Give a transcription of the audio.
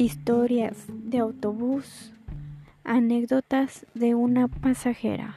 Historias de autobús. Anécdotas de una pasajera.